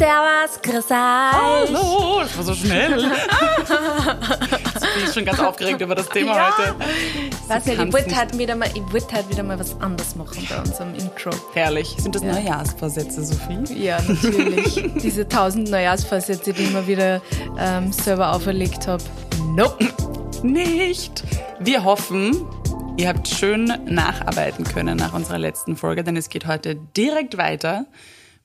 Servus, grüß euch. Hallo, das war so schnell. Jetzt bin ich schon ganz aufgeregt über das Thema Ja. heute. Weiß nicht, ich wollte halt, wieder mal, ich wollte halt wieder mal was anderes machen bei unserem Intro. Herrlich. Sind das Neujahrsvorsätze, Sophie? Ja, natürlich. Diese tausend Neujahrsvorsätze, die ich mir wieder ähm, selber auferlegt habe. Nope. Nicht. Wir hoffen, ihr habt schön nacharbeiten können nach unserer letzten Folge, denn es geht heute direkt weiter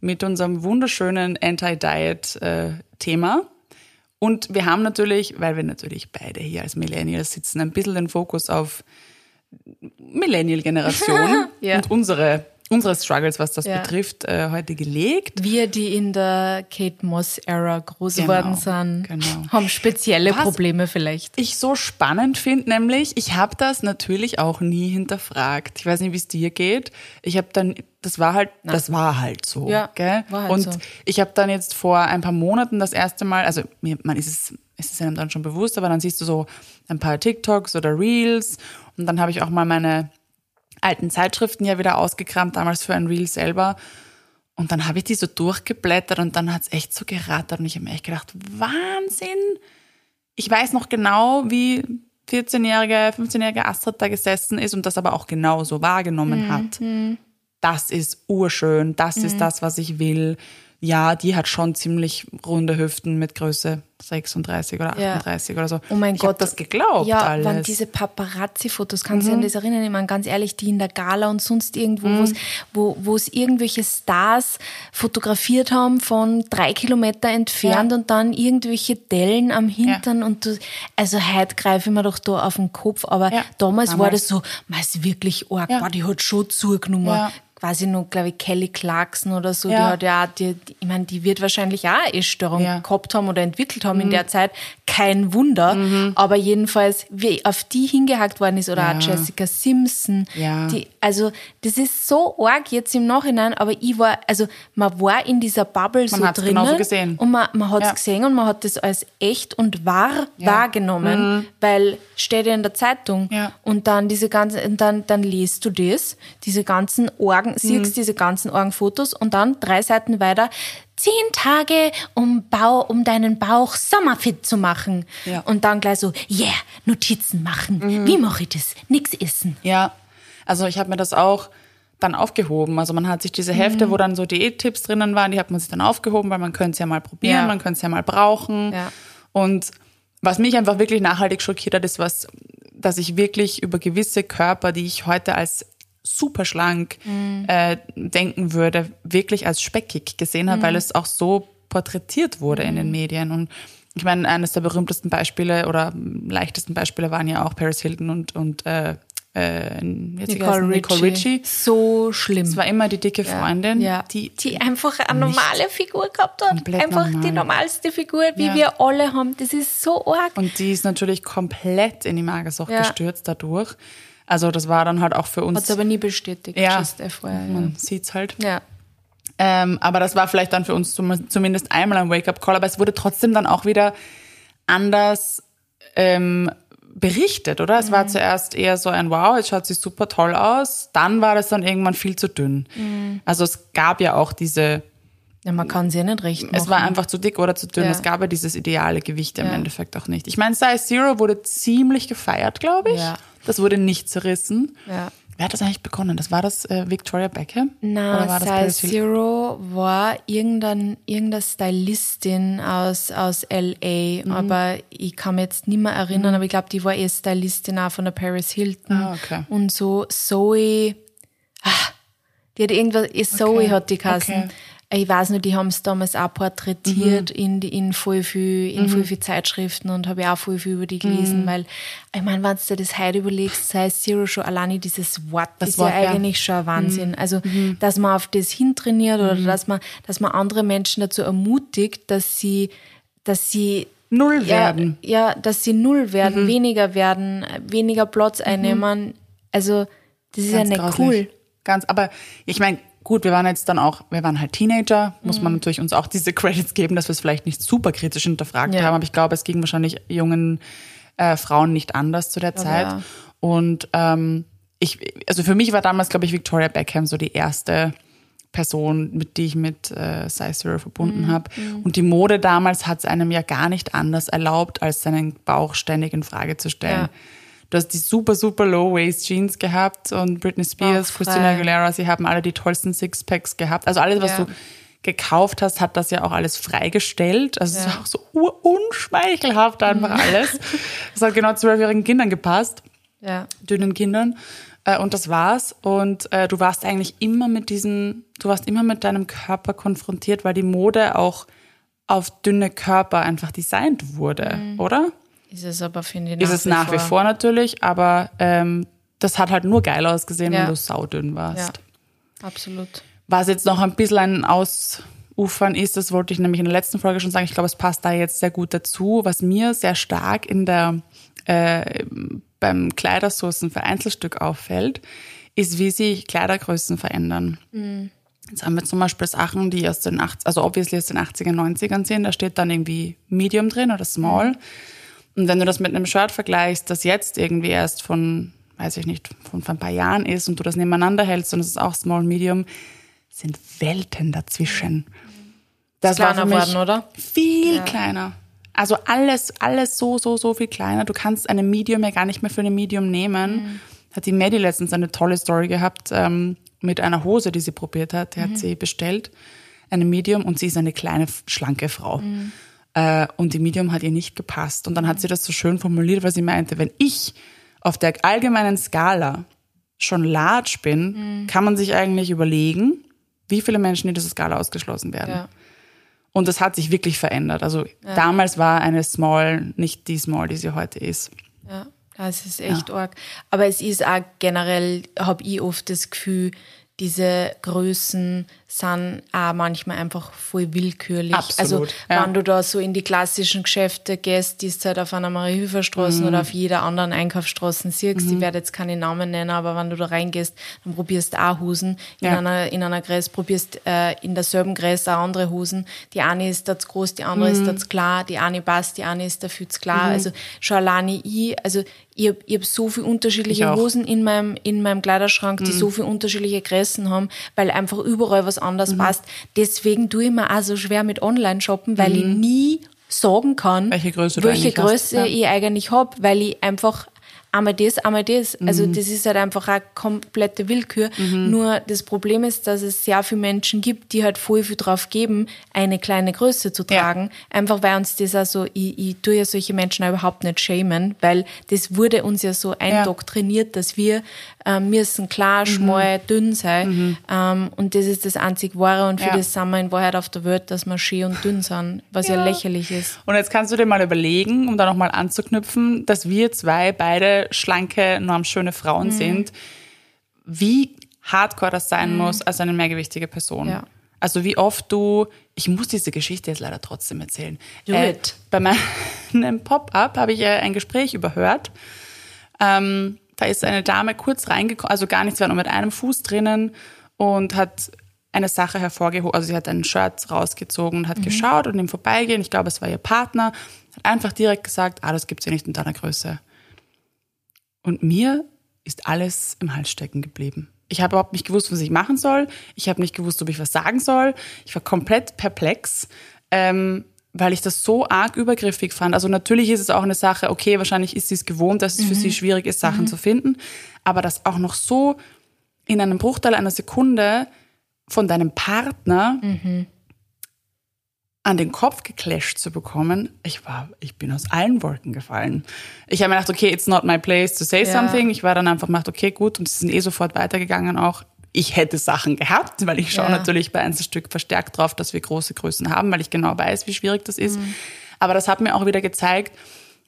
mit unserem wunderschönen Anti-Diet-Thema. Und wir haben natürlich, weil wir natürlich beide hier als Millennials sitzen, ein bisschen den Fokus auf Millennial-Generation Ja. und unsere, unsere Struggles, was das Ja. betrifft, äh, heute gelegt. Wir, die in der Kate Moss-Ära groß Genau, geworden sind, genau. haben spezielle Was? Probleme vielleicht. ich so spannend finde, nämlich, ich habe das natürlich auch nie hinterfragt. Ich weiß nicht, wie es dir geht. Ich habe dann, das war halt, das war halt so. Ja, gell? war halt Und so. ich habe dann jetzt vor ein paar Monaten das erste Mal, also mir, man ist es, es ist einem dann schon bewusst, aber dann siehst du so ein paar TikToks oder Reels und dann habe ich auch mal meine alten Zeitschriften ja wieder ausgekramt, damals für ein Reel selber. Und dann habe ich die so durchgeblättert und dann hat's echt so gerattert und ich habe mir echt gedacht, Wahnsinn! Ich weiß noch genau, wie 14-jährige, 15-jährige Astrid da gesessen ist und das aber auch genau so wahrgenommen hat. Das ist urschön, das ist das, was ich will. Ja, die hat schon ziemlich runde Hüften mit Größe 36 oder Ja. 38 oder so. Oh mein ich Gott. das geglaubt Ja, alles. waren diese Paparazzi-Fotos, kannst du Mhm. dich an das erinnern? Ich meine, ganz ehrlich, die in der Gala und sonst irgendwo, wo's- wo wo es irgendwelche Stars fotografiert haben von drei Kilometer entfernt Ja. und dann irgendwelche Dellen am Hintern und du, also heute greife ich mir doch da auf den Kopf, aber Ja, damals, war damals. das so, man ist wirklich arg, Ja. boah, die hat schon zugenommen. Ja. Quasi nur, glaube ich, Kelly Clarkson oder so, die Ja. hat ja, die, die, ich meine, die wird wahrscheinlich auch eine Essstörung Ja. Mhm. gehabt haben oder entwickelt haben in der Zeit. Kein Wunder. Aber jedenfalls, wie auf die hingehackt worden ist, oder Ja. auch Jessica Simpson. Ja. Die, also, das ist so arg jetzt im Nachhinein, aber ich war, also, man war in dieser Bubble so hat's drinnen. genauso gesehen. Und man, man hat es Ja. gesehen und man hat das als echt und wahr wahrgenommen, weil steht ja in der Zeitung. Und dann diese ganzen, und dann, dann liest du das, diese ganzen Orgen, Mhm. siehst diese ganzen Orgenfotos und dann drei Seiten weiter, zehn Tage, um Bau, um deinen Bauch sommerfit zu machen. Ja. Und dann gleich so, yeah, Notizen machen. Mhm. Wie mache ich das? Nix essen. Ja, also ich habe mir das auch dann aufgehoben. Also man hat sich diese Hefte, wo dann so Diättipps drinnen waren, die hat man sich dann aufgehoben, weil man könnte es ja mal probieren, Ja. man könnte es ja mal brauchen. Ja. Und was mich einfach wirklich nachhaltig schockiert hat, ist was, dass ich wirklich über gewisse Körper, die ich heute als super schlank äh, denken würde, wirklich als speckig gesehen habe, weil es auch so porträtiert wurde in den Medien. Und ich meine, eines der berühmtesten Beispiele oder leichtesten Beispiele waren ja auch Paris Hilton und, und äh, äh, Nicole heißen Nicole Richie. So schlimm. Es war immer die dicke Freundin, ja. die, die einfach eine normale Figur gehabt hat. Einfach normal. die normalste Figur, wie Ja. wir alle haben. Das ist so arg. und die ist natürlich komplett in die Magersucht Ja. gestürzt dadurch. Also das war dann halt auch für uns. Hat es aber nie bestätigt. ja, just FYI, man sieht's halt. ja. Ähm, aber das war vielleicht dann für uns zum, zumindest einmal ein Wake-up-Call, aber es wurde trotzdem dann auch wieder anders ähm, berichtet, oder? Es Mhm. war zuerst eher so ein Wow, jetzt schaut sie super toll aus. Dann war das dann irgendwann viel zu dünn. Mhm. Also es gab ja auch diese, ja. Man kann sie ja nicht recht machen. es war einfach zu dick oder zu dünn. Ja. Es gab ja dieses ideale Gewicht im Ja. Endeffekt auch nicht. Ich meine, Size Zero wurde ziemlich gefeiert, glaube ich. Ja. Das wurde nicht zerrissen. Ja. Wer hat das eigentlich begonnen? Das war das äh, Victoria Beckham? Na, Size? Zero war irgendein, irgendeine Stylistin aus, aus L.A., Mhm. aber ich kann mich jetzt nicht mehr erinnern, aber ich glaube, die war eh Stylistin auch von der Paris Hilton. Ah, okay. Und so Zoe, ah, die hat irgendwas, eh, Zoe Okay, hat die Kassen. okay. Ich weiß nur, die haben es damals auch porträtiert in, die, in, voll viel, in voll viel Zeitschriften und habe ich auch voll viel über die gelesen, weil, ich meine, wenn du dir das heute überlegst, sei Zero schon alleine dieses Wort, Das ist Wort, ja ja. eigentlich schon ein Wahnsinn. Also, dass man auf das hintrainiert oder Mhm. dass man, dass man andere Menschen dazu ermutigt, dass sie, dass sie Null ja, werden. Mhm. ja, dass sie null werden, weniger werden, weniger Platz einnehmen. Also, das ist ja Ganz nicht grauslich. cool. Ganz, aber ich meine, gut, wir waren jetzt dann auch, wir waren halt Teenager, muss Mhm. man natürlich uns auch diese Credits geben, dass wir es vielleicht nicht super kritisch hinterfragt Ja. haben, aber ich glaube, es ging wahrscheinlich jungen äh, Frauen nicht anders zu der Zeit. ja. Und ähm, ich, also für mich war damals, glaube ich, Victoria Beckham so die erste Person, mit die ich mit äh, Size Zero verbunden Mhm. habe. Und die Mode damals hat es einem ja gar nicht anders erlaubt, als seinen Bauch ständig in Frage zu stellen. Ja. Du hast die super, super Low-Waist-Jeans gehabt und Britney Spears, Bauchfrei. Christina Aguilera, sie haben alle die tollsten Sixpacks gehabt. Also alles, was Ja. du gekauft hast, hat das ja auch alles freigestellt. Also es Ja. ist auch so unschmeichelhaft einfach alles. Das hat genau zwölfjährigen Kindern gepasst Ja. dünnen Kindern. Äh, und das war's. Und äh, du warst eigentlich immer mit diesen, du warst immer mit deinem Körper konfrontiert, weil die Mode auch auf dünne Körper einfach designt wurde, oder? Ist es aber, finde ich, Ist es nach wie vor natürlich, aber ähm, das hat halt nur geil ausgesehen, Ja. wenn du saudünn warst. Ja, absolut. Was jetzt noch ein bisschen ein Ausufern ist, das wollte ich nämlich in der letzten Folge schon sagen, ich glaube, es passt da jetzt sehr gut dazu. Was mir sehr stark in der, äh, beim Kleidersourcen für Einzelstück auffällt, ist, wie sich Kleidergrößen verändern. Jetzt haben wir zum Beispiel Sachen, die aus den 80, also obviously aus den 80er, 90ern sind, da steht dann irgendwie Medium drin oder Small. Und wenn du das mit einem Shirt vergleichst, das jetzt irgendwie erst von, weiß ich nicht, von, von ein paar Jahren ist und du das nebeneinander hältst und es ist auch Small, Medium, sind Welten dazwischen. Das war kleiner für mich geworden, oder? viel kleiner. Also alles, alles so, so, so viel kleiner. Du kannst eine Medium ja gar nicht mehr für eine Medium nehmen. Hat die Maddie letztens eine tolle Story gehabt ähm, mit einer Hose, die sie probiert hat. Die hat sie bestellt, eine Medium, und sie ist eine kleine, schlanke Frau. Äh, und die Medium hat ihr nicht gepasst. Und dann hat sie das so schön formuliert, weil sie meinte, wenn ich auf der allgemeinen Skala schon large bin, kann man sich eigentlich überlegen, wie viele Menschen in dieser Skala ausgeschlossen werden. Ja. Und das hat sich wirklich verändert. Also damals war eine Small nicht die Small, die sie heute ist. Ja, das ist echt arg. Aber es ist auch generell, habe ich oft das Gefühl, diese Größen sind auch manchmal einfach voll willkürlich. Absolut, Also ja. wenn du da so in die klassischen Geschäfte gehst, die du halt auf einer Marie-Hilfer-Straße Mhm. oder auf jeder anderen Einkaufsstraße siehst, ich werde jetzt keine Namen nennen, aber wenn du da reingehst, dann probierst du auch Hosen. In Ja. einer, in einer Größe probierst äh, in derselben Größe auch andere Hosen. Die eine ist da zu groß, die andere Mhm. ist da zu klar, die eine passt, die eine ist dafür zu klar. Also schon alleine ich, also ich habe hab so viele unterschiedliche. Mhm. Hosen in meinem, in meinem Kleiderschrank, die so viele unterschiedliche Größen haben, weil einfach überall was anderes Mhm. passt. Deswegen tue ich mir auch so schwer mit Online-Shoppen, weil ich nie sagen kann, Mhm. Welche Größe welche hast. Größe Ja. ich eigentlich hab, weil ich einfach einmal das, einmal das. Mhm. Also das ist halt einfach eine komplette Willkür. Nur das Problem ist, dass es sehr viele Menschen gibt, die halt voll viel drauf geben, eine kleine Größe zu Ja. tragen. Einfach weil uns das also, ich, ich tue ja solche Menschen auch überhaupt nicht schämen, weil das wurde uns ja so eindoktriniert, dass wir ähm, müssen Mhm. klar, schmal, dünn sein. Ähm, und das ist das einzig Wahre und für Ja. das sind wir in Wahrheit auf der Welt, dass wir schön und dünn sind, was ja, lächerlich ist. Und jetzt kannst du dir mal überlegen, um da nochmal anzuknüpfen, dass wir zwei beide schlanke, normschöne Frauen sind, wie hardcore das sein muss als eine mehrgewichtige Person. Ja. Also wie oft du, ich muss diese Geschichte jetzt leider trotzdem erzählen. Do Äh. Bei meinem Pop-up habe ich äh, ein Gespräch überhört. Ähm, da ist eine Dame kurz reingekommen, also gar nichts, war nur mit einem Fuß drinnen und hat eine Sache hervorgehoben, also sie hat ein Shirt rausgezogen und hat geschaut und im Vorbeigehen, ich glaube, es war ihr Partner, hat einfach direkt gesagt, ah, das gibt's ja nicht in deiner Größe. Und mir ist alles im Hals stecken geblieben. Ich habe überhaupt nicht gewusst, was ich machen soll. Ich habe nicht gewusst, ob ich was sagen soll. Ich war komplett perplex, ähm, weil ich das so arg übergriffig fand. Also natürlich ist es auch eine Sache, okay, wahrscheinlich ist sie es gewohnt, dass es für sie schwierig ist, Sachen zu finden. Aber das auch noch so in einem Bruchteil einer Sekunde von deinem Partner an den Kopf geclasht zu bekommen, ich war, ich bin aus allen Wolken gefallen. Ich habe mir gedacht, okay, it's not my place to say Ja. something. Ich war dann einfach gedacht, okay, gut, und sie sind eh sofort weitergegangen auch. Ich hätte Sachen gehabt, weil ich schaue Ja. natürlich bei Einzelstück verstärkt drauf, dass wir große Größen haben, weil ich genau weiß, wie schwierig das ist. Mhm. Aber das hat mir auch wieder gezeigt,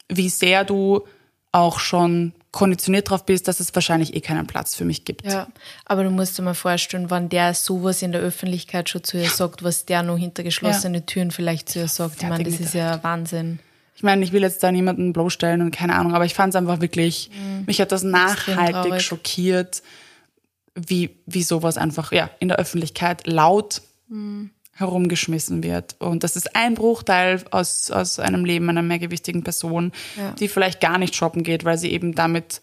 wie sehr du auch schon konditioniert drauf bist, dass es wahrscheinlich eh keinen Platz für mich gibt. Ja, aber du musst dir mal vorstellen, wenn der sowas in der Öffentlichkeit schon zu ihr sagt, was der nur hinter geschlossenen Türen vielleicht zu ihr sagt. Ich meine, das ist ja Wahnsinn. Ich meine, ich will jetzt da niemanden bloßstellen und keine Ahnung, aber ich fand es einfach wirklich, mich hat das nachhaltig schockiert, wie, wie sowas einfach ja, in der Öffentlichkeit laut herumgeschmissen wird. Und das ist ein Bruchteil aus, aus einem Leben einer mehrgewichtigen Person, Ja. die vielleicht gar nicht shoppen geht, weil sie eben damit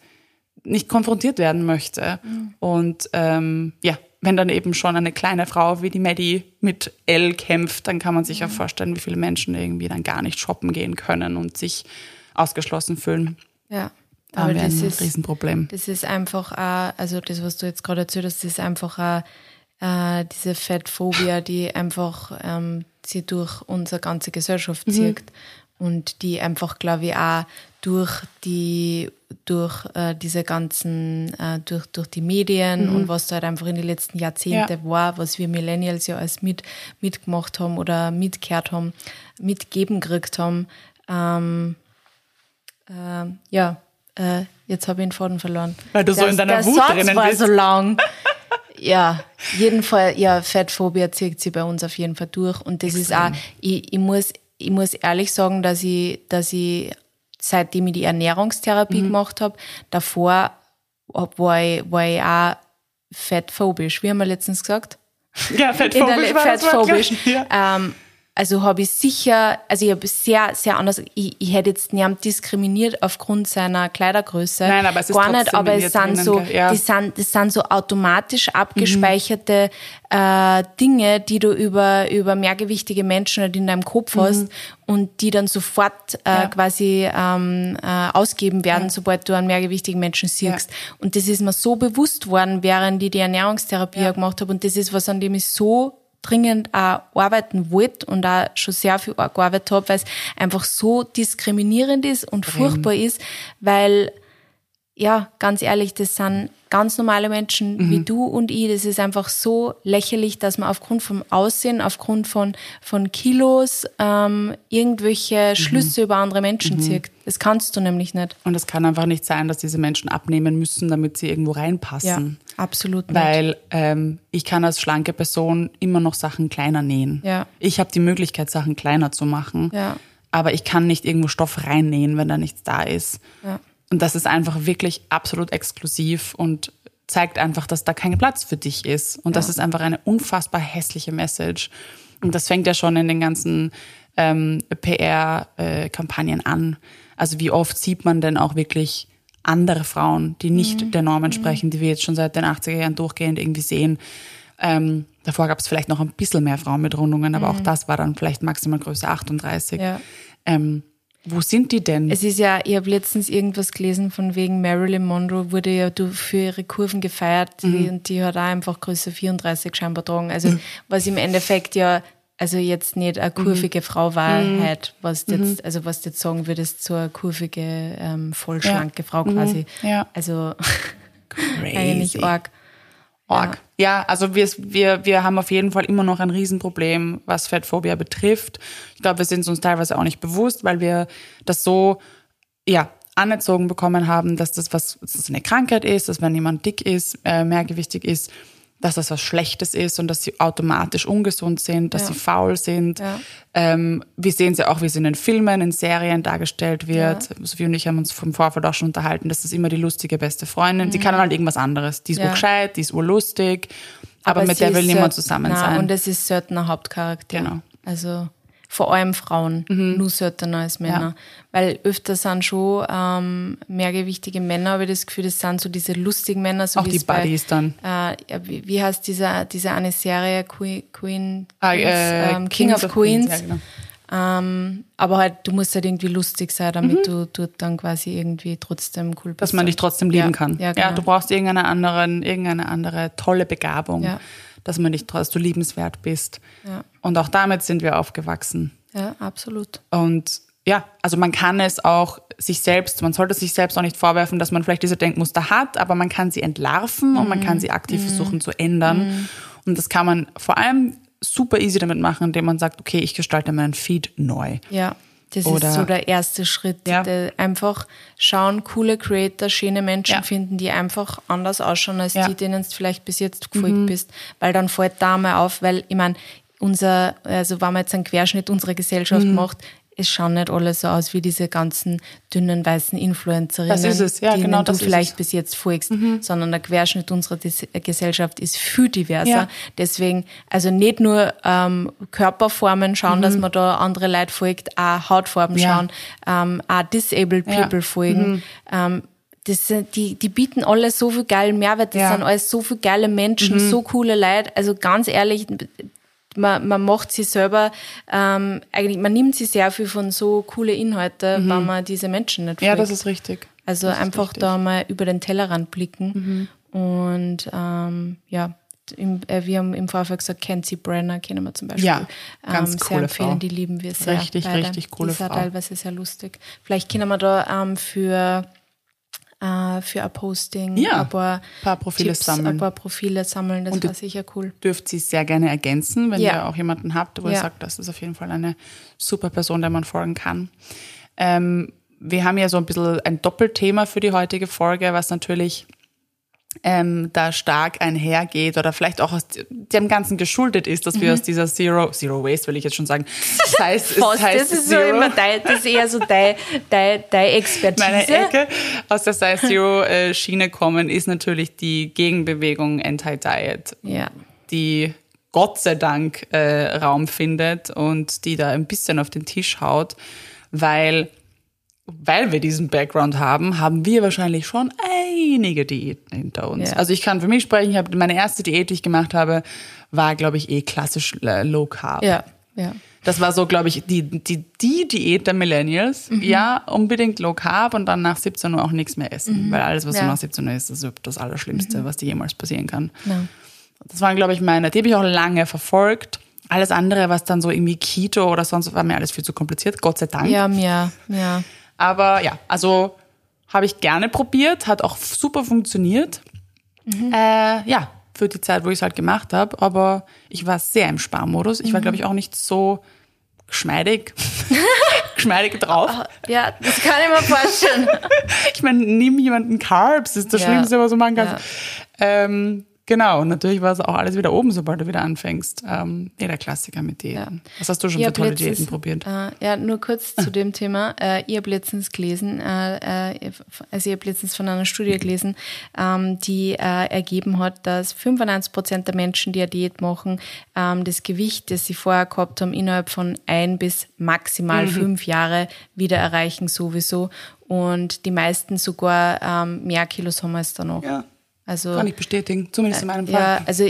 nicht konfrontiert werden möchte. Und ähm, ja, wenn dann eben schon eine kleine Frau wie die Maddie mit L kämpft, dann kann man sich ja vorstellen, wie viele Menschen irgendwie dann gar nicht shoppen gehen können und sich ausgeschlossen fühlen. Ja. Da Aber haben wir das ein ist, Riesenproblem. das ist einfach, auch, also das, was du jetzt gerade erzählt hast, das ist einfach auch, äh, diese Fettphobie, die einfach ähm, sie durch unsere ganze Gesellschaft zieht und die einfach, glaube ich, auch durch die durch äh, diese ganzen, äh, durch, durch die Medien und was da halt einfach in den letzten Jahrzehnten Ja. war, was wir Millennials ja alles mit, mitgemacht haben oder mitgehört haben, mitgeben gekriegt haben. Ähm, ähm, ja, äh, jetzt habe ich den Faden verloren. Weil du so der, in deiner Wut Satz drinnen war bist. so lang. ja, jeden Fall, ja, Fettphobie zieht sie bei uns auf jeden Fall durch. Und das ist auch, ich, ich, muss, ich muss ehrlich sagen, dass ich, dass ich, seitdem ich die Ernährungstherapie Mhm. gemacht habe, davor war ich, war ich auch fettphobisch. Wie haben wir letztens gesagt? Ja, in fettphobisch der war das Wort, fettphobisch. ich. Ja. Ähm, also habe ich sicher, also ich habe sehr, sehr anders, ich, ich hätte jetzt niemand diskriminiert aufgrund seiner Kleidergröße. Nein, aber es ist Gar nicht, aber es sind so? Ja. die sind, das sind so automatisch abgespeicherte äh, Dinge, die du über, über mehrgewichtige Menschen halt in deinem Kopf hast und die dann sofort äh, Mhm. Ja. quasi ähm, äh, ausgeben werden, sobald du einen mehrgewichtigen Menschen siehst. Und das ist mir so bewusst worden, während ich die Ernährungstherapie gemacht habe. Und das ist was, an dem ich so dringend auch arbeiten wollte und auch schon sehr viel gearbeitet habe, weil es einfach so diskriminierend ist und furchtbar ist, weil ja, ganz ehrlich, das sind ganz normale Menschen wie du und ich. Das ist einfach so lächerlich, dass man aufgrund vom Aussehen, aufgrund von, von Kilos ähm, irgendwelche Schlüsse über andere Menschen zieht. Das kannst du nämlich nicht. Und es kann einfach nicht sein, dass diese Menschen abnehmen müssen, damit sie irgendwo reinpassen. Ja, absolut nicht. Weil ähm, ich kann als schlanke Person immer noch Sachen kleiner nähen. Ja. Ich habe die Möglichkeit, Sachen kleiner zu machen. Ja. Aber ich kann nicht irgendwo Stoff reinnähen, wenn da nichts da ist. Ja. Und das ist einfach wirklich absolut exklusiv und zeigt einfach, dass da kein Platz für dich ist. Und das ist einfach eine unfassbar hässliche Message. Und das fängt ja schon in den ganzen ähm, PR-Kampagnen an. Also wie oft sieht man denn auch wirklich andere Frauen, die nicht der Norm entsprechen, die wir jetzt schon seit den 80er Jahren durchgehend irgendwie sehen. Ähm, davor gab es vielleicht noch ein bisschen mehr Frauen mit Rundungen, aber auch das war dann vielleicht maximal Größe 38. Ja. Ähm, wo sind die denn? Es ist ja, ich habe letztens irgendwas gelesen von wegen Marilyn Monroe wurde ja für ihre Kurven gefeiert die, und die hat auch einfach Größe 34 scheinbar getragen. Also was im Endeffekt ja also jetzt nicht eine kurvige Frau war halt, was du jetzt, also was du jetzt sagen würdest, so eine kurvige, ähm, vollschlanke Frau quasi. Ja. Also eigentlich arg. Org. Ja, also wir, wir, wir haben auf jeden Fall immer noch ein Riesenproblem, was Fettphobia betrifft. Ich glaube, wir sind uns teilweise auch nicht bewusst, weil wir das so, ja, anerzogen bekommen haben, dass das was, dass das eine Krankheit ist, dass wenn jemand dick ist, äh, mehrgewichtig ist, dass das was Schlechtes ist und dass sie automatisch ungesund sind, dass Ja. sie faul sind. Ja. Ähm, wir sehen sie auch, wie es in den Filmen, in Serien dargestellt wird. Sophie und ich haben uns vom Vorfeld auch schon unterhalten, dass das immer die lustige beste Freundin. Sie kann halt irgendwas anderes. Die ist Mhm. Ja. urgescheit, die ist urlustig, aber, mit sie der will ist niemand zusammen nein, sein. Und es ist selten ein Hauptcharakter. Genau. Mhm. Also vor allem Frauen, nur seltener als Männer. Ja. Weil öfter sind schon ähm, mehrgewichtige Männer, ich das Gefühl, das sind so diese lustigen Männer, so Auch wie die bei, Buddies dann. Äh, ja, wie, wie heißt diese, diese eine Serie, Queen, Queen Ah, Queens, äh, ähm, King of Queens. Ja, genau. ähm, aber halt, du musst halt irgendwie lustig sein, damit du dort dann quasi irgendwie trotzdem cool bist. Mhm. Dass man dich trotzdem lieben Ja, kann. Ja, genau. du brauchst irgendeine anderen, irgendeine andere tolle Begabung, Ja. Dass man dich, dass du liebenswert bist. Ja. Und auch damit sind wir aufgewachsen. ja, absolut. Und ja, also man kann es auch sich selbst, man sollte sich selbst auch nicht vorwerfen, dass man vielleicht diese Denkmuster hat, aber man kann sie entlarven und man kann sie aktiv versuchen zu ändern. Und das kann man vor allem super easy damit machen, indem man sagt, okay, ich gestalte meinen Feed neu. Ja, das Oder- ist so der erste Schritt. Ja. Einfach schauen, coole Creator, schöne Menschen Ja. finden, die einfach anders ausschauen als Ja. Mhm. die, denen du vielleicht bis jetzt gefolgt bist. Weil dann fällt da mal auf, weil ich meine, unser, also wenn man jetzt einen Querschnitt unserer Gesellschaft Mhm. macht, es schauen nicht alle so aus wie diese ganzen dünnen weißen Influencerinnen, Das ist es, ja, denen genau du das ist vielleicht es. bis jetzt folgst, sondern der Querschnitt unserer Dis Gesellschaft ist viel diverser. Ja. Deswegen, also nicht nur ähm, Körperformen schauen, Mhm. dass man da andere Leute folgt, auch Hautfarben Ja. schauen, ähm, auch disabled Ja. Mhm. people folgen. Ähm, das sind, die, die bieten alle so viel geilen Mehrwert, das Ja. sind alles so viele geile Menschen, so coole Leute. Also ganz ehrlich, man, man macht sie selber, ähm, eigentlich, man nimmt sie sehr viel von so coole Inhalte, wenn man diese Menschen nicht Ja, folgt. das ist richtig. Also Das einfach richtig. da mal über den Tellerrand blicken. Und ähm, ja, im, äh, wir haben im Vorfeld gesagt, Kenzie Brenner kennen wir zum Beispiel. Ja, ganz ähm, coole sehr empfehlen, Frau. die lieben wir sehr. Richtig, beide. richtig coole Die ist Frau. teilweise sehr lustig. Vielleicht können wir da ähm, für äh, für ein Posting Ja, ein paar, paar Profile Tipps, sammeln. ein paar Profile sammeln. Das war sicher cool. Dürft sie sehr gerne ergänzen, wenn Ja. ihr auch jemanden habt, wo ihr Ja. sagt, das ist auf jeden Fall eine super Person, der man folgen kann. Ähm, wir haben ja so ein bisschen ein Doppelthema für die heutige Folge, was natürlich ähm, da stark einhergeht oder vielleicht auch aus dem Ganzen geschuldet ist, dass wir Mhm. aus dieser Zero, Zero Waste will ich jetzt schon sagen. Das heißt, es Fast, heißt das ist Zero. so immer dein, das ist eher so dein, dein, deine Expertise. meine Ecke aus der Size Zero äh, Schiene kommen, ist natürlich die Gegenbewegung Anti-Diet, Ja. die Gott sei Dank äh, Raum findet und die da ein bisschen auf den Tisch haut, weil weil wir diesen Background haben, haben wir wahrscheinlich schon einige Diäten hinter uns. Ja. Also ich kann für mich sprechen, ich habe meine erste Diät, die ich gemacht habe, war glaube ich eh klassisch äh, Low Carb. Ja, ja. Das war so, glaube ich, die, die, die Diät der Millennials. Mhm. Ja, unbedingt Low Carb und dann nach 17 Uhr auch nichts mehr essen. Weil alles, was Mhm. Ja. Mhm. du nach 17 Uhr isst, ist das Allerschlimmste, was dir jemals passieren kann. Ja. Das waren, glaube ich, meine, die habe ich auch lange verfolgt. Alles andere, was dann so irgendwie Keto oder sonst, war mir alles viel zu kompliziert, Gott sei Dank. Ja, ja, ja. Aber ja, also habe ich gerne probiert, hat auch super funktioniert. Mhm. Äh, ja, für die Zeit, wo ich es halt gemacht habe. Aber ich war sehr im Sparmodus. Ich war, Mhm. glaube ich, auch nicht so geschmeidig, geschmeidig drauf. Ja, das kann ich mir vorstellen. Ich meine, nimm jemanden Carbs, das ist das Ja. Schlimmste, was du machen kannst. Ja. Ähm, genau, und natürlich war es auch alles wieder oben, sobald du wieder anfängst. Ähm, ja, der Klassiker mit Diäten. Was hast du schon Ich für tolle letztens- Diäten probiert? Äh, ja, nur kurz zu dem Thema. Äh, ich habe letztens gelesen, äh, äh, also ich habe letztens von einer Studie gelesen, ähm, die äh, ergeben hat, dass 95 Prozent der Menschen, die eine Diät machen, ähm, das Gewicht, das sie vorher gehabt haben, innerhalb von ein bis Mhm. maximal fünf Jahre wieder erreichen sowieso. Und die meisten sogar ähm, mehr Kilos haben als danach. Ja, Also kann ich bestätigen, zumindest in meinem Fall. ja, also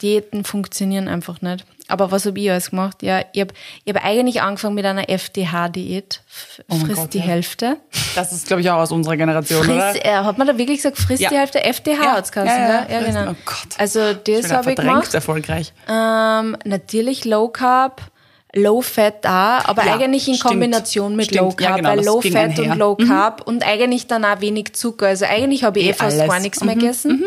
Diäten funktionieren einfach nicht. Aber was habe ich alles gemacht? Ja, ich habe ich hab eigentlich angefangen mit einer FDH-Diät. Oh Frisst Gott, die ja. Hälfte. Das ist, glaube ich, auch aus unserer Generation, Friss, oder? äh, hat man da wirklich gesagt, frisst Ja. die Hälfte? FDH Ja, ja, geheißen, ja? Ja, friss- genau. oh Gott. Also das habe ich gemacht. erfolgreich. Ähm, natürlich Low Carb, Low Fat da, aber Ja, eigentlich in stimmt. Kombination mit Stimmt. Low Ja, Carb, genau, weil Low Fat einher. Mhm. und Low Carb und eigentlich dann auch wenig Zucker. Also eigentlich habe ich eh Eh fast gar nichts mehr Mhm. gegessen.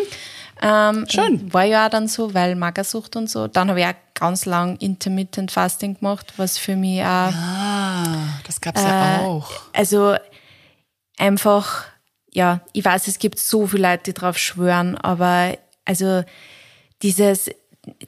Ähm, Schön. War ja auch dann so, weil Magersucht und so. Dann habe ich auch ganz lang Intermittent Fasting gemacht, was für mich auch Ah, das gab's ja auch. also einfach, ja, ich weiß, es gibt so viele Leute, die drauf schwören, aber also dieses,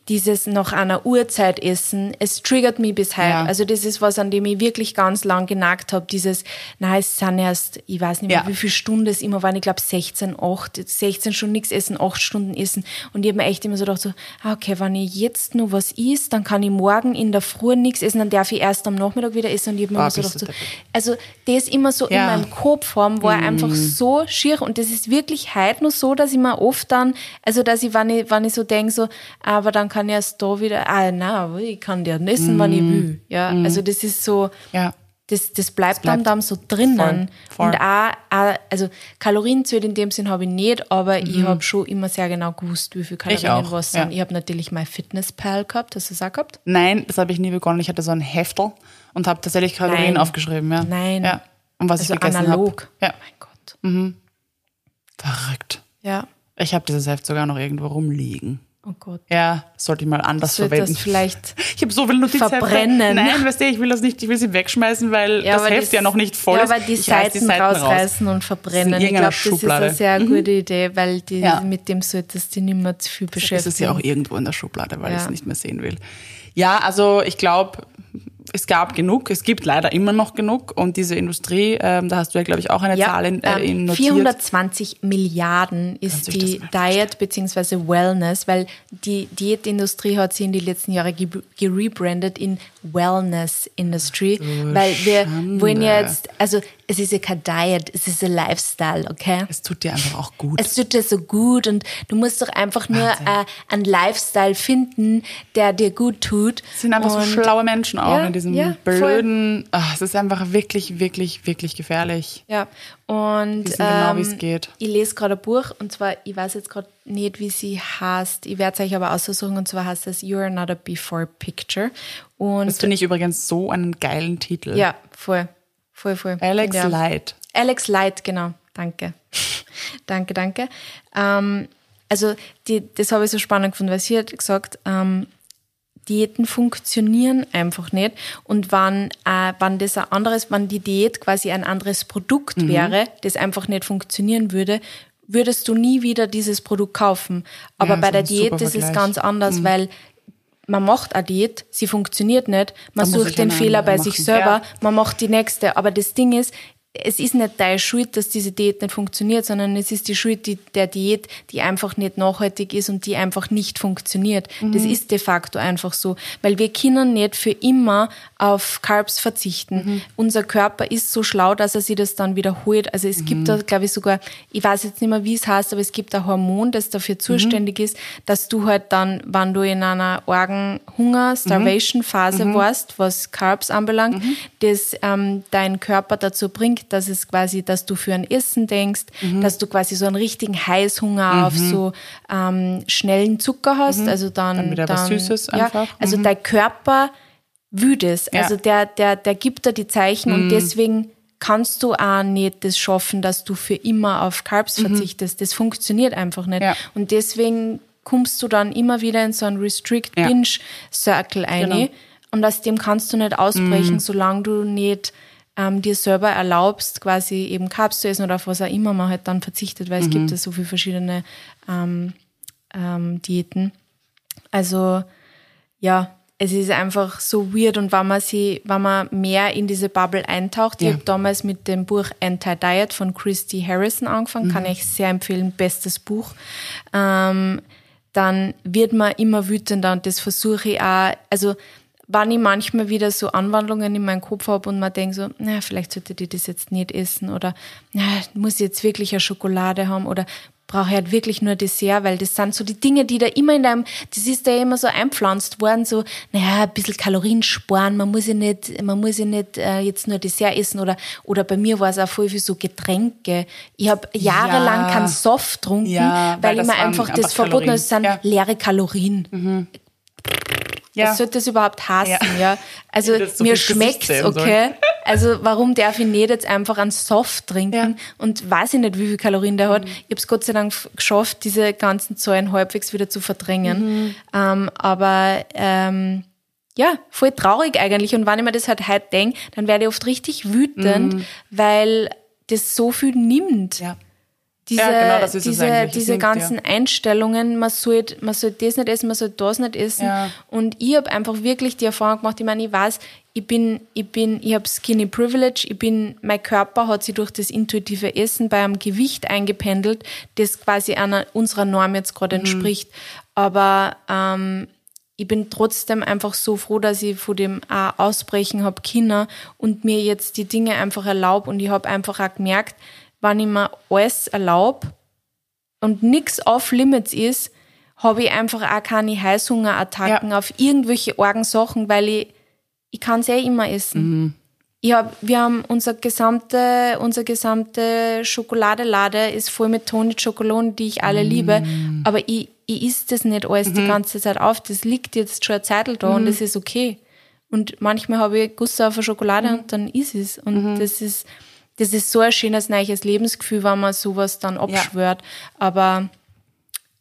dieses nach einer Uhrzeit essen, es triggert mich bis heute. Ja. Also das ist was, an dem ich wirklich ganz lang genagt habe. Dieses, na, es sind erst, ich weiß nicht mehr, Ja. wie viele Stunden es immer waren. Ich glaube 16, 8, 16 Stunden nichts essen, 8 Stunden essen. Und ich habe mir echt immer so gedacht, so, ah, okay, wenn ich jetzt nur was isst, dann kann ich morgen in der Früh nichts essen, dann darf ich erst am Nachmittag wieder essen. Und ich habe mir Ah, immer so gedacht, so, also das immer so Ja. in meinem Kopf haben, war einfach so schier und das ist wirklich heute noch so, dass ich mir oft dann, also dass ich, wenn ich, wenn ich so denke, so, aber dann kann ich erst da wieder, ah, na, ich kann ja essen, wann ich will. Ja, also das ist so, Ja. das, das bleibt, bleibt dann, so drinnen. voll, voll. Und auch, auch, also Kalorienzählt in dem Sinn habe ich nicht, aber ich habe schon immer sehr genau gewusst, wie viel Kalorien auch, was ja. sind. Ich habe natürlich mein Fitnesspal gehabt, hast du das auch gehabt? Nein, das habe ich nie begonnen. Ich hatte so ein Heftel und habe tatsächlich Kalorien Nein. aufgeschrieben. Ja. Nein. Ja. Und was Also ich gegessen analog. habe. Ja. Mein Gott. Verrückt. Ja. Ich habe dieses Heft sogar noch irgendwo rumliegen. Oh Gott. Ja, sollte ich mal anders Sollte verwenden. das vielleicht Ich habe so viele Notizhefte. verbrennen. Nein, weißt du, ich will das nicht, ich will sie wegschmeißen, weil das aber Heft die- ja noch nicht voll ja, ist. aber die Ich reiß Seiten, rausreißen und verbrennen. Ich glaube, das ist Schublade. Mhm. eine sehr gute Idee, weil die, Ja. mit dem solltest du nicht mehr zu viel Es beschäftigen. ist ja auch irgendwo in der Schublade, weil Ja. ich es nicht mehr sehen will. Ja, also ich glaube, es gab genug, es gibt leider immer noch genug und diese Industrie, ähm, da hast du ja, glaube ich, auch eine Zahl in, äh, in ähm, notiert. 420 Milliarden ist du die Diet bzw. Wellness, weil die Diätindustrie hat sie in den letzten Jahren ge- gerebrandet in Wellness Industry, weil wir wollen ja jetzt, also es ist ja kein Diet, es ist ein Lifestyle, okay? Es tut dir einfach auch gut. Es tut dir so gut und du musst doch einfach nur äh, einen Lifestyle finden, der dir gut tut. Es sind einfach und so schlaue Menschen auch Ja, in diesem ja, blöden. Ach, es ist einfach wirklich, wirklich, wirklich gefährlich. Ja, und wissen genau, ähm, wie es geht. ich lese gerade ein Buch und zwar, ich weiß jetzt gerade nicht, wie sie heißt. Ich werde es euch aber aussuchen und zwar heißt es You're Not a Before Picture. Und Das finde ich übrigens so einen geilen Titel. ja, voll, voll, voll. Alex ja. Light. Alex Light, genau. Danke. danke, danke. Ähm, also, die, das habe ich so spannend gefunden, weil sie hat gesagt, ähm, Diäten funktionieren einfach nicht. Und wenn, äh, wenn das ein anderes, wenn die Diät quasi ein anderes Produkt Mhm. wäre, das einfach nicht funktionieren würde, würdest du nie wieder dieses Produkt kaufen. Aber Ja, bei der Diät ist es. Mhm. ganz anders, weil man macht eine Diät, sie funktioniert nicht, man sucht den Fehler bei sich selber, Ja. man macht die nächste. Aber das Ding ist, es ist nicht deine Schuld, dass diese Diät nicht funktioniert, sondern es ist die Schuld die, der Diät, die einfach nicht nachhaltig ist und die einfach nicht funktioniert. Das Mhm. ist de facto einfach so. Weil wir können nicht für immer auf Carbs verzichten. Mhm. Unser Körper ist so schlau, dass er sich das dann wiederholt. Also es Mhm. gibt da, glaube ich, sogar, ich weiß jetzt nicht mehr, wie es heißt, aber es gibt ein Hormon, das Mhm. dafür zuständig ist, dass du halt dann, wenn du in einer Organhunger, Starvation-Phase warst, was Carbs anbelangt, das ähm, dein Körper dazu bringt, dass es quasi, dass du für ein Essen denkst, dass du quasi so einen richtigen Heißhunger auf so ähm, schnellen Zucker hast. Also dann, Dann wieder was Süßes ja, einfach. Also dein Körper das. Ja. Also der, der, der gibt dir die Zeichen und deswegen kannst du auch nicht das schaffen, dass du für immer auf Carbs verzichtest. Das funktioniert einfach nicht. Ja. Und deswegen kommst du dann immer wieder in so einen Ja. Restrict-Binge-Circle ein. Genau. Und aus dem kannst du nicht ausbrechen, solange du nicht ähm, dir selber erlaubst, quasi eben Carbs zu essen oder auf was auch immer man halt dann verzichtet, weil es gibt ja so viele verschiedene ähm, ähm, Diäten. Also ja, es ist einfach so weird und wenn man sie, wenn man mehr in diese Bubble eintaucht, ich Ja. habe damals mit dem Buch Anti-Diet von Christy Harrison angefangen, kann ich sehr empfehlen, bestes Buch. Ähm, dann wird man immer wütender und das versuche ich auch, also wenn ich manchmal wieder so Anwandlungen in meinem Kopf habe und man denkt so, na, vielleicht sollte ich das jetzt nicht essen oder na, muss ich jetzt wirklich eine Schokolade haben oder brauche ich halt wirklich nur Dessert, weil das sind so die Dinge, die da immer in deinem, das ist da immer so einpflanzt worden, so, naja, ein bisschen Kalorien sparen, man muss ja nicht, man muss ja nicht äh, jetzt nur Dessert essen oder, oder bei mir war es auch voll viel so Getränke. Ich habe jahrelang Ja. keinen Soft getrunken, Ja, weil, weil ich mir einfach das verboten habe, es sind Kalorien. leere Kalorien. Ja. Was sollte das überhaupt hassen, ja? Ja. Also so mir schmeckt's, okay? Also warum darf ich nicht jetzt einfach einen Soft trinken Ja. und weiß ich nicht, wie viel Kalorien der hat. Ich habe es Gott sei Dank geschafft, diese ganzen Zahlen halbwegs wieder zu verdrängen. Mhm. Ähm, aber ähm, ja, voll traurig eigentlich. Und wenn ich mir das halt heute denke, dann werde ich oft richtig wütend, weil das so viel nimmt Mhm. Ja. Diese, Ja, genau, ist es diese, diese nimmt, ganzen ja. Einstellungen, man sollte man soll das nicht essen, man soll das nicht essen. Ja. Und ich habe einfach wirklich die Erfahrung gemacht, ich meine, ich weiß, ich bin, ich bin, ich habe Skinny Privilege, ich bin, mein Körper hat sich durch das intuitive Essen bei einem Gewicht eingependelt, das quasi einer unserer Norm jetzt Mhm. gerade entspricht. Aber ähm, ich bin trotzdem einfach so froh, dass ich von dem auch ausbrechen habe Kinder und mir jetzt die Dinge einfach erlaube und ich habe einfach auch gemerkt, wenn ich mir alles erlaube und nichts off limits ist, habe ich einfach auch keine Heißhungerattacken auf irgendwelche Orgensachen, weil ich, ich kann es eh immer essen. Ich hab, wir haben unser gesamte, unser gesamte Schokoladelade ist voll mit Tonic Schokolade, die ich alle liebe. Aber ich, ich isst das nicht alles die ganze Zeit auf. Das liegt jetzt schon eine Zeit da und das ist okay. Und manchmal habe ich Gusse auf eine Schokolade und dann ist es. Und das ist, das ist so ein schönes neues Lebensgefühl, wenn man sowas dann abschwört. Aber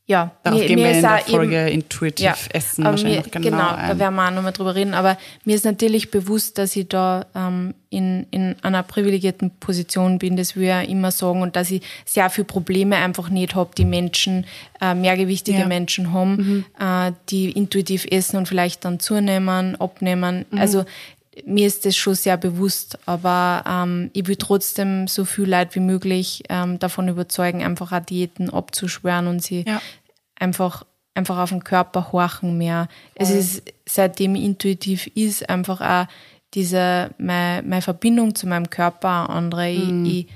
ja, Darauf mir, gehen mir wir in der Folge eben, Intuitive Essen aber wahrscheinlich mir, genau, genau, da ein. werden wir auch nochmal drüber reden. Aber mir ist natürlich bewusst, dass ich da ähm, in, in einer privilegierten Position bin, das will ich ja immer sagen, und dass ich sehr viele Probleme einfach nicht habe, die Menschen, äh, mehrgewichtige Ja. Menschen haben, äh, die intuitiv essen und vielleicht dann zunehmen, abnehmen. Also mir ist das schon sehr bewusst, aber ähm, ich will trotzdem so viel Leute wie möglich ähm, davon überzeugen, einfach auch Diäten abzuschwören und sie Ja. einfach, einfach auf den Körper horchen mehr. Es ist, seitdem ich intuitiv ist, einfach auch diese, meine, meine Verbindung zu meinem Körper andere. Mhm. Ich, ich,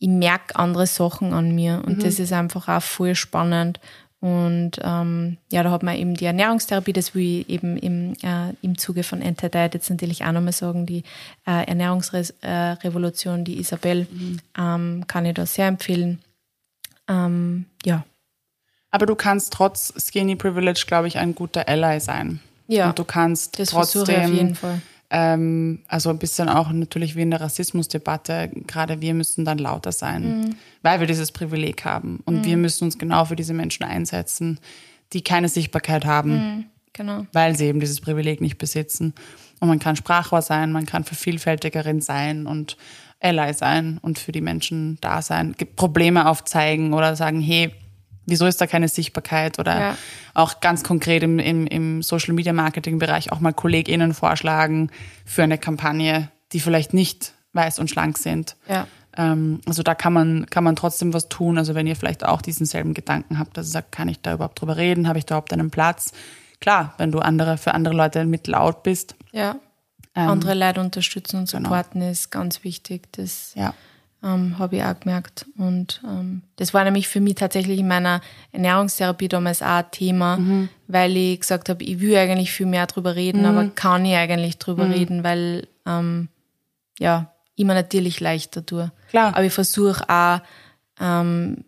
ich merke andere Sachen an mir und das ist einfach auch voll spannend. Und ähm, ja, da hat man eben die Ernährungstherapie, das will ich eben im, äh, im Zuge von Anti-Diet jetzt natürlich auch nochmal sagen, die äh, Ernährungsrevolution, die Isabel, ähm, kann ich da sehr empfehlen. Ähm, ja, Aber du kannst trotz Skinny Privilege, glaube ich, ein guter Ally sein. Ja, Und du kannst das ich auf trotzdem, jeden Fall. Ähm, also ein bisschen auch natürlich wie in der Rassismusdebatte, gerade wir müssen dann lauter sein, Mhm. weil wir dieses Privileg haben. Und wir müssen uns genau für diese Menschen einsetzen, die keine Sichtbarkeit haben, Genau. weil sie eben dieses Privileg nicht besitzen. Und man kann Sprachrohr sein, man kann Vervielfältigerin sein und Ally sein und für die Menschen da sein, Probleme aufzeigen oder sagen, hey, wieso ist da keine Sichtbarkeit oder Ja. auch ganz konkret im, im, im Social Media Marketing Bereich auch mal KollegInnen vorschlagen für eine Kampagne, die vielleicht nicht weiß und schlank sind. Ja. Ähm, also da kann man, kann man trotzdem was tun. Also wenn ihr vielleicht auch diesen selben Gedanken habt, dass ihr sagt, kann ich da überhaupt drüber reden? Habe ich da überhaupt einen Platz? Klar, wenn du andere, für andere Leute mit laut bist. Ja. Ähm, Andere Leute unterstützen und genau. supporten ist ganz wichtig. Das Ja. Ähm, habe ich auch gemerkt. Und ähm, das war nämlich für mich tatsächlich in meiner Ernährungstherapie damals auch ein Thema, Mhm. weil ich gesagt habe, ich will eigentlich viel mehr drüber reden, aber kann ich eigentlich drüber Mhm. reden, weil ähm, ja, ich mir natürlich leichter tue. Klar. Aber ich versuche auch ähm,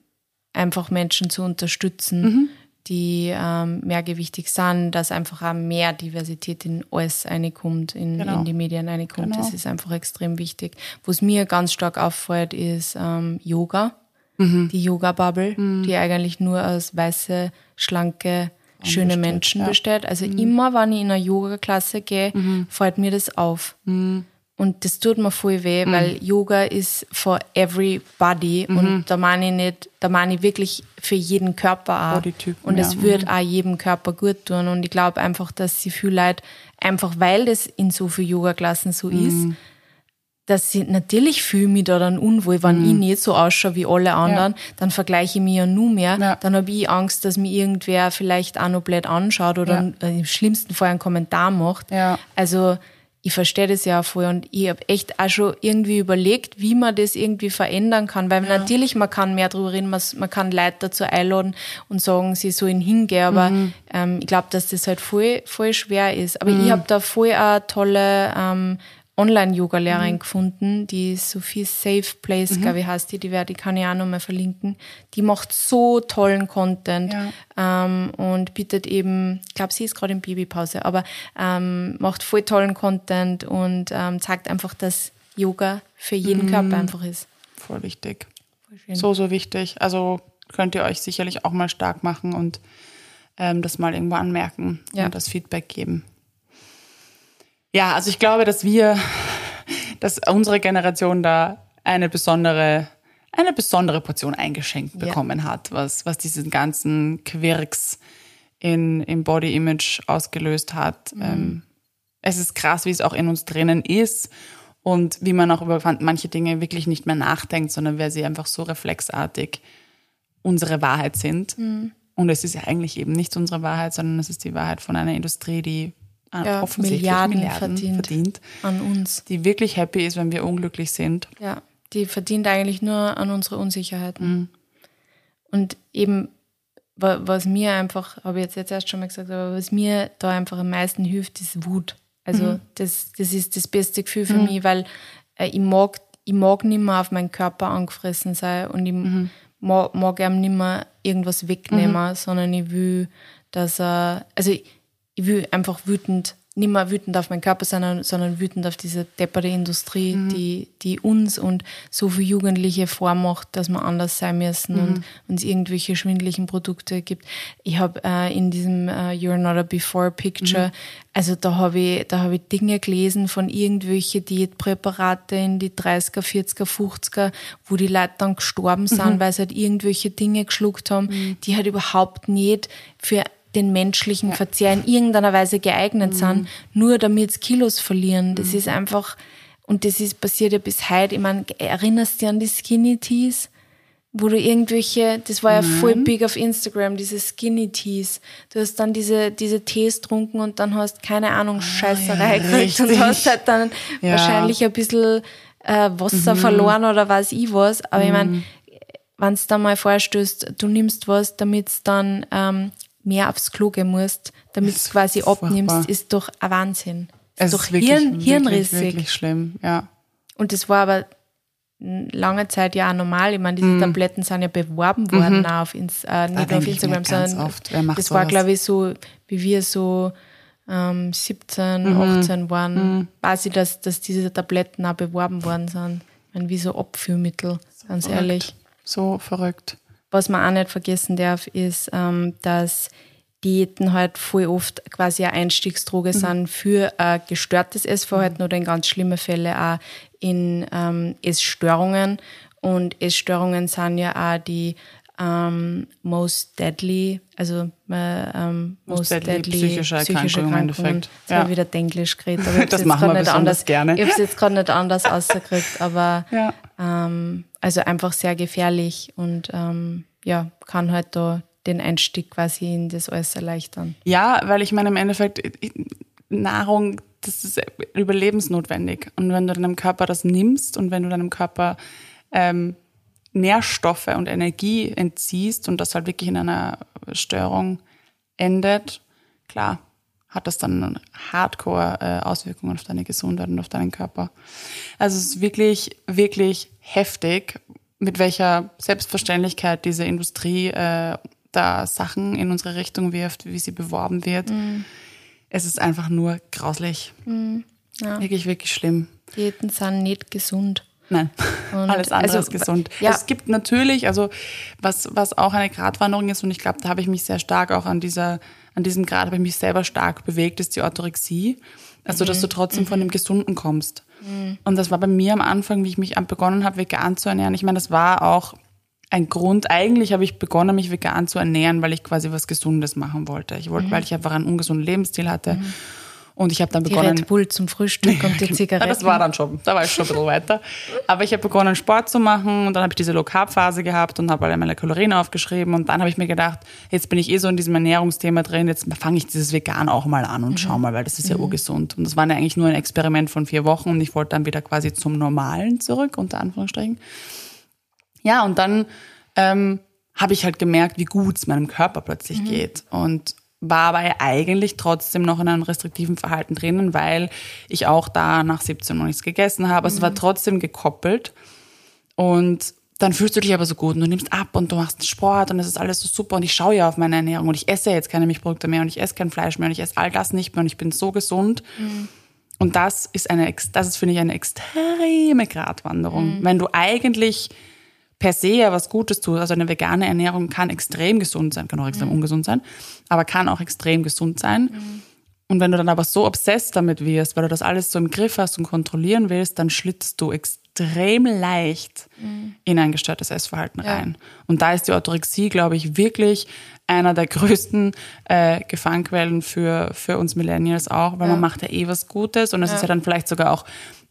einfach Menschen zu unterstützen, Mhm. Die ähm, mehrgewichtig sind, dass einfach auch mehr Diversität in alles reinkommt, in, Genau. in die Medien reinkommt. Genau. Das ist einfach extrem wichtig. Was mir ganz stark auffällt, ist ähm, Yoga, Mhm. die Yoga-Bubble, die eigentlich nur aus weiße, schlanke, schöne besteht, Menschen ja. Mhm. besteht. Also immer, wenn ich in eine Yoga-Klasse gehe, fällt mir das auf. Mhm. Und das tut mir voll weh, weil Yoga ist for everybody Mhm. und da meine ich nicht, da meine ich wirklich für jeden Körper auch. Und es ja. Mhm. wird auch jedem Körper gut tun. Und ich glaube einfach, dass sie viel Leute, einfach weil das in so vielen Yoga-Klassen so Mhm. ist, dass sie natürlich fühle mich da dann unwohl, wenn ich nicht so ausschaue wie alle anderen, dann vergleiche ich mich ja nur mehr. Ja. Dann habe ich Angst, dass mir irgendwer vielleicht auch noch blöd anschaut oder Ja. im schlimmsten Fall einen Kommentar macht. Ja. Also ich verstehe das ja auch voll und ich habe echt auch schon irgendwie überlegt, wie man das irgendwie verändern kann, weil natürlich man kann mehr drüber reden, man, man kann Leute dazu einladen und sagen, sie sollen hingehen, aber Mhm. ähm, ich glaube, dass das halt voll, voll schwer ist. Aber ich habe da voll eine tolle ähm, Online-Yoga-Lehrerin gefunden, die Sophie Safe Place, glaube ich, heißt die, die, werde, die kann ich auch nochmal verlinken. Die macht so tollen Content ähm, und bietet eben, ich glaube, sie ist gerade in Babypause, aber ähm, macht voll tollen Content und ähm, zeigt einfach, dass Yoga für jeden Körper einfach ist. Voll wichtig. schön. So, so wichtig. Also könnt ihr euch sicherlich auch mal stark machen und ähm, das mal irgendwo anmerken Ja. und das Feedback geben. Ja, also ich glaube, dass wir, dass unsere Generation da eine besondere, eine besondere Portion eingeschenkt Ja. bekommen hat, was, was diesen ganzen Quirks in, im Body Image ausgelöst hat. Ähm, es ist krass, wie es auch in uns drinnen ist und wie man auch über manche Dinge wirklich nicht mehr nachdenkt, sondern wer sie einfach so reflexartig unsere Wahrheit sind. Und es ist ja eigentlich eben nicht unsere Wahrheit, sondern es ist die Wahrheit von einer Industrie, die Ja, offensichtlich Milliarden Milliarden, verdient. verdient, An uns. die wirklich happy ist, wenn wir unglücklich sind. Ja, die verdient eigentlich nur an unsere Unsicherheiten. Und eben, wa- was mir einfach, habe ich jetzt, jetzt erst schon mal gesagt, aber was mir da einfach am meisten hilft, ist Wut. Also das, das ist das beste Gefühl für mich, weil äh, ich mag, ich mag nicht mehr auf meinen Körper angefressen sein und ich mag, mag ihm nicht mehr irgendwas wegnehmen, sondern ich will, dass er, also ich, einfach wütend, nicht mehr wütend auf meinen Körper sein, sondern wütend auf diese depperte Industrie, die, die uns und so viele Jugendliche vormacht, dass wir anders sein müssen und uns irgendwelche schwindlichen Produkte gibt. Ich habe äh, in diesem äh, You're Not a Before Picture, also da habe ich, da habe ich Dinge gelesen von irgendwelche Diätpräparate in die 30er, 40er, 50er, wo die Leute dann gestorben sind, weil sie halt irgendwelche Dinge geschluckt haben, die halt überhaupt nicht für den menschlichen Verzehr in irgendeiner Weise geeignet sind, nur damit sie Kilos verlieren. Das ist einfach, und das ist passiert ja bis heute. Ich meine, erinnerst du dich an die Skinny Teas? wo du irgendwelche, das war ja voll big auf Instagram, diese Skinny Teas. Du hast dann diese, diese Tees trunken und dann hast, keine Ahnung, Scheißerei Ah, ja, gekriegt und hast halt dann Ja. Mhm. wahrscheinlich ein bisschen äh, Wasser verloren oder weiß ich was. Aber ich meine, wenn es dann mal vorstößt, du nimmst was, damit es dann ähm, mehr aufs Klo gehen musst, damit es quasi abnimmst, furchtbar. ist doch ein Wahnsinn. Es ist doch ist wirklich, Hirn, wirklich, hirnrissig. wirklich schlimm, ja. Und das war aber lange Zeit ja auch normal. Ich meine, Mhm. diese Tabletten sind ja beworben worden, auch auf Ins äh, nicht nur auf Instagram, sondern das war, sowas? glaube ich, so, wie wir so ähm, 17, Mhm. 18 waren, weiß ich, dass, dass diese Tabletten auch beworben worden sind. Ich meine, wie so Abführmittel, ganz ehrlich. So verrückt. Was man auch nicht vergessen darf, ist, ähm, dass Diäten halt voll oft quasi eine Einstiegsdroge sind für ein gestörtes Essverhalten oder in ganz schlimme Fälle auch in ähm, Essstörungen. Und Essstörungen sind ja auch die ähm, most deadly, also äh, ähm, most, deadly deadly, psychische Erkrankung im Endeffekt. Jetzt habe Ja. ich wieder Denglisch geredet, aber Das machen wir besonders anders, gerne. Ich habe es jetzt gerade nicht anders rausgekriegt, aber Ja. ähm, also einfach sehr gefährlich und ähm, ja, kann halt da den Einstieg quasi in das alles erleichtern. Ja, weil ich meine, im Endeffekt, Nahrung, das ist überlebensnotwendig. Und wenn du deinem Körper das nimmst und wenn du deinem Körper ähm, Nährstoffe und Energie entziehst und das halt wirklich in einer Störung endet, klar, hat das dann Hardcore-Auswirkungen auf deine Gesundheit und auf deinen Körper. Also es ist wirklich, wirklich heftig, mit welcher Selbstverständlichkeit diese Industrie äh, da Sachen in unsere Richtung wirft, wie sie beworben wird. Es ist einfach nur grauslich. Ja. Wirklich, wirklich schlimm. Diäten sind nicht gesund. Nein, Und alles andere also, ist gesund. ja. Es gibt natürlich, also was, was auch eine Gratwanderung ist, und ich glaube, da habe ich mich sehr stark auch an dieser, an diesem Grad habe ich mich selber stark bewegt, ist die Orthorexie. Also, dass du trotzdem von dem Gesunden kommst. Und das war bei mir am Anfang, wie ich mich begonnen habe, vegan zu ernähren. Ich meine, das war auch ein Grund. Eigentlich habe ich begonnen, mich vegan zu ernähren, weil ich quasi was Gesundes machen wollte. Ich wollte, weil ich einfach einen ungesunden Lebensstil hatte. Und ich habe dann Die begonnen. Red Bull zum Frühstück und die Ja, Zigaretten. das war dann schon, da war ich schon ein bisschen weiter. Aber ich habe begonnen, Sport zu machen und dann habe ich diese Low-Carb-Phase gehabt und habe alle meine Kalorien aufgeschrieben und dann habe ich mir gedacht, jetzt bin ich eh so in diesem Ernährungsthema drin, jetzt fange ich dieses Vegan auch mal an und schau mal, weil das ist ja urgesund. Und das war ja eigentlich nur ein Experiment von vier Wochen und ich wollte dann wieder quasi zum Normalen zurück, unter Anführungsstrichen. Ja, und dann ähm, habe ich halt gemerkt, wie gut es meinem Körper plötzlich geht. Und war aber eigentlich trotzdem noch in einem restriktiven Verhalten drinnen, weil ich auch da nach 17 noch nichts gegessen habe. Also es war trotzdem gekoppelt. Und dann fühlst du dich aber so gut und du nimmst ab und du machst Sport und es ist alles so super und ich schaue ja auf meine Ernährung und ich esse jetzt keine Milchprodukte mehr und ich esse kein Fleisch mehr und ich esse all das nicht mehr und ich bin so gesund. Und das ist eine, das ist, finde ich, eine extreme Gratwanderung. Wenn du eigentlich per se ja was Gutes tust, also eine vegane Ernährung kann extrem gesund sein, kann auch extrem ungesund sein, aber kann auch extrem gesund sein. Und wenn du dann aber so obsessed damit wirst, weil du das alles so im Griff hast und kontrollieren willst, dann schlitzt du extrem leicht in ein gestörtes Essverhalten rein. Und da ist die Orthorexie, glaube ich, wirklich einer der größten äh, Gefahrenquellen für, für uns Millennials auch, weil man macht ja eh was Gutes und es ist ja dann vielleicht sogar auch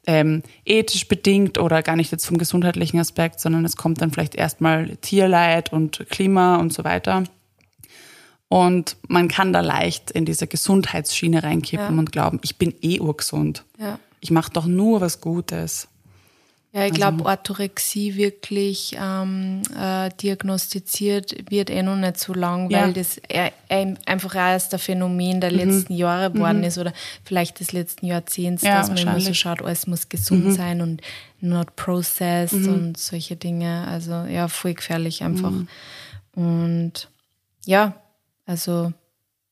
ähm, ethisch bedingt oder gar nicht jetzt vom gesundheitlichen Aspekt, sondern es kommt dann vielleicht erstmal Tierleid und Klima und so weiter. Und man kann da leicht in diese Gesundheitsschiene reinkippen Ja. und glauben, ich bin eh urgesund. Ja. Ich mache doch nur was Gutes. Ja, ich glaube, Orthorexie wirklich ähm, äh, diagnostiziert wird eh noch nicht so lang, weil Ja. das eher, eher einfach erst ein Phänomen der letzten Jahre geworden ist oder vielleicht des letzten Jahrzehnts, Ja, dass man immer so schaut, alles muss gesund sein und not processed und solche Dinge. Also ja, voll gefährlich einfach. Und ja, also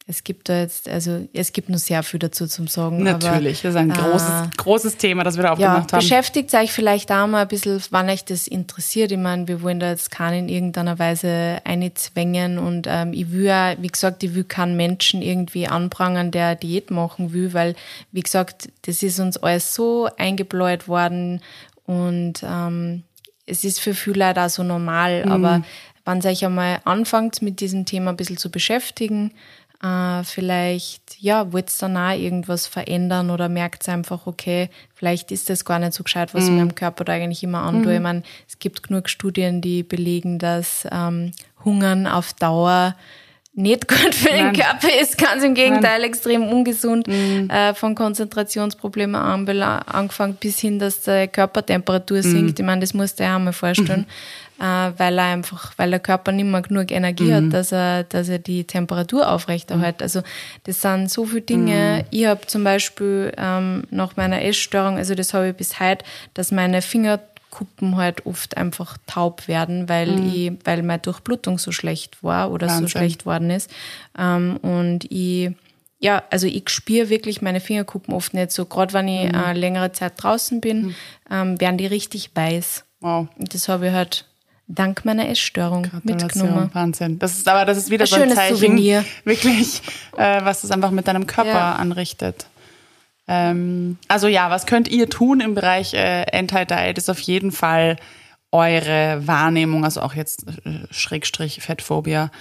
es gibt da jetzt, also es gibt noch sehr viel dazu zum Sagen. Natürlich, aber, das ist ein großes, äh, großes Thema, das wir da ja, aufgemacht haben. beschäftigt euch vielleicht auch mal ein bisschen, wann euch das interessiert. Ich meine, wir wollen da jetzt keinen in irgendeiner Weise einzwängen und ähm, ich will auch, wie gesagt, ich will keinen Menschen irgendwie anprangern, der Diät machen will, weil, wie gesagt, das ist uns alles so eingebläut worden und ähm, es ist für viele Leute auch so normal, aber wenn ihr euch einmal anfangt, mit diesem Thema ein bisschen zu beschäftigen, Äh, vielleicht, ja, wollt ihr dann auch irgendwas verändern oder merkt einfach, okay, vielleicht ist das gar nicht so gescheit, was mhm. ich meinem Körper da eigentlich immer antue. Mhm. Ich meine, es gibt genug Studien, die belegen, dass ähm, Hungern auf Dauer nicht gut für Nein. den Körper ist, ganz im Gegenteil, Nein. extrem ungesund, mhm. äh, von Konzentrationsproblemen angefangen bis hin, dass die Körpertemperatur mhm. sinkt. Ich meine, das musst du dir auch mal vorstellen, mhm. äh, weil er einfach, weil der Körper nicht mehr genug Energie hat, mhm. dass er, dass er die Temperatur aufrechterhält. Mhm. Also das sind so viele Dinge. Mhm. Ich habe zum Beispiel ähm, nach meiner Essstörung, also das habe ich bis heute, dass meine Finger Kuppen halt oft einfach taub werden, weil mhm. ich, weil meine Durchblutung so schlecht war oder Wahnsinn. so schlecht worden ist. Ähm, und ich, ja, also ich spüre wirklich meine Fingerkuppen oft nicht so. Gerade wenn ich mhm. äh, längere Zeit draußen bin, mhm. ähm, werden die richtig weiß. Wow. Und das habe ich halt dank meiner Essstörung mitgenommen. Wahnsinn. Das ist aber das ist wieder ein so ein Zeichen, Souvenir. wirklich, äh, was es einfach mit deinem Körper ja. anrichtet. Ähm, also ja, was könnt ihr tun im Bereich äh, Anti-Diet ist auf jeden Fall eure Wahrnehmung, also auch jetzt äh, Schrägstrich Fettphobia,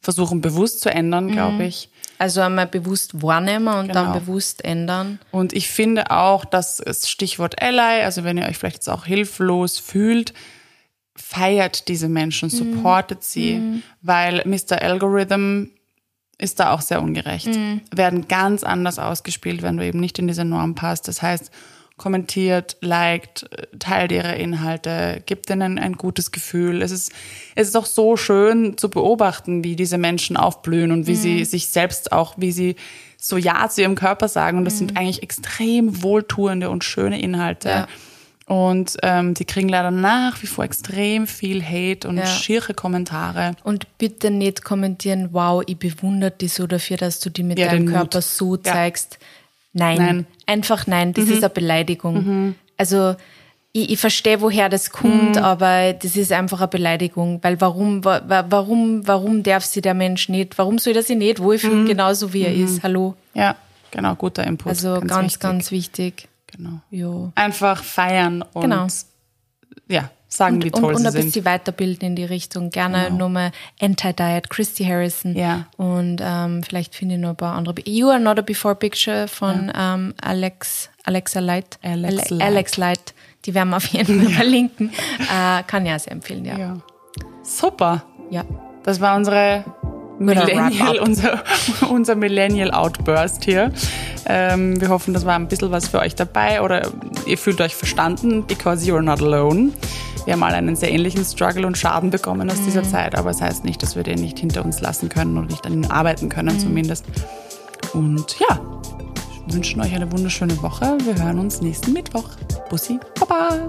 versuchen bewusst zu ändern, glaube mhm. ich. Also einmal bewusst wahrnehmen und genau. dann bewusst ändern. Und ich finde auch, dass das Stichwort Ally, also wenn ihr euch vielleicht jetzt auch hilflos fühlt, feiert diese Menschen, mhm. supportet mhm. sie, mhm. weil Mr. Algorithm ist da auch sehr ungerecht. Mhm. Werden ganz anders ausgespielt, wenn du eben nicht in diese Norm passt. Das heißt, kommentiert, liked, teilt ihre Inhalte, gibt ihnen ein gutes Gefühl. Es ist, es ist auch so schön zu beobachten, wie diese Menschen aufblühen und wie mhm. sie sich selbst auch, wie sie so Ja zu ihrem Körper sagen. Und das mhm. sind eigentlich extrem wohltuende und schöne Inhalte. Ja. Und ähm, die kriegen leider nach wie vor extrem viel Hate und ja. schiere Kommentare. Und bitte nicht kommentieren, wow, ich bewundere dich so dafür, dass du die mit ja, deinem Körper Mut. so zeigst. Nein, nein, einfach nein, das mhm. ist eine Beleidigung. Mhm. Also ich, ich verstehe, woher das kommt, mhm. aber das ist einfach eine Beleidigung. Weil warum, warum, warum darf sie der Mensch nicht, warum soll er sich nicht wohlfühlen, mhm. genauso wie er mhm. ist? Hallo? Ja, genau, guter Input. Also ganz, ganz wichtig. Ganz wichtig. Genau. Jo. Einfach feiern und genau. ja, sagen, und, wie toll und, sie und sind. Und ein bisschen weiterbilden in die Richtung. Gerne genau. nochmal Anti-Diet, Christy Harrison. Ja. Und ähm, vielleicht finde ich noch ein paar andere. You Are Not a Before Picture von ja. ähm, Alex, Alexa Light. Alex, Ale Light. Alex Light. Die werden wir auf jeden Fall verlinken. Äh, kann ja sehr empfehlen, ja. ja. Super. Ja. Das war unsere Millennial, unser, unser Millennial Outburst hier. Ähm, wir hoffen, das war ein bisschen was für euch dabei oder ihr fühlt euch verstanden, because you're not alone. Wir haben alle einen sehr ähnlichen Struggle und Schaden bekommen aus mhm. dieser Zeit, aber es das heißt nicht, dass wir den nicht hinter uns lassen können und nicht an ihn arbeiten können mhm. zumindest. Und ja, wir wünschen euch eine wunderschöne Woche. Wir hören uns nächsten Mittwoch. Bussi, Baba!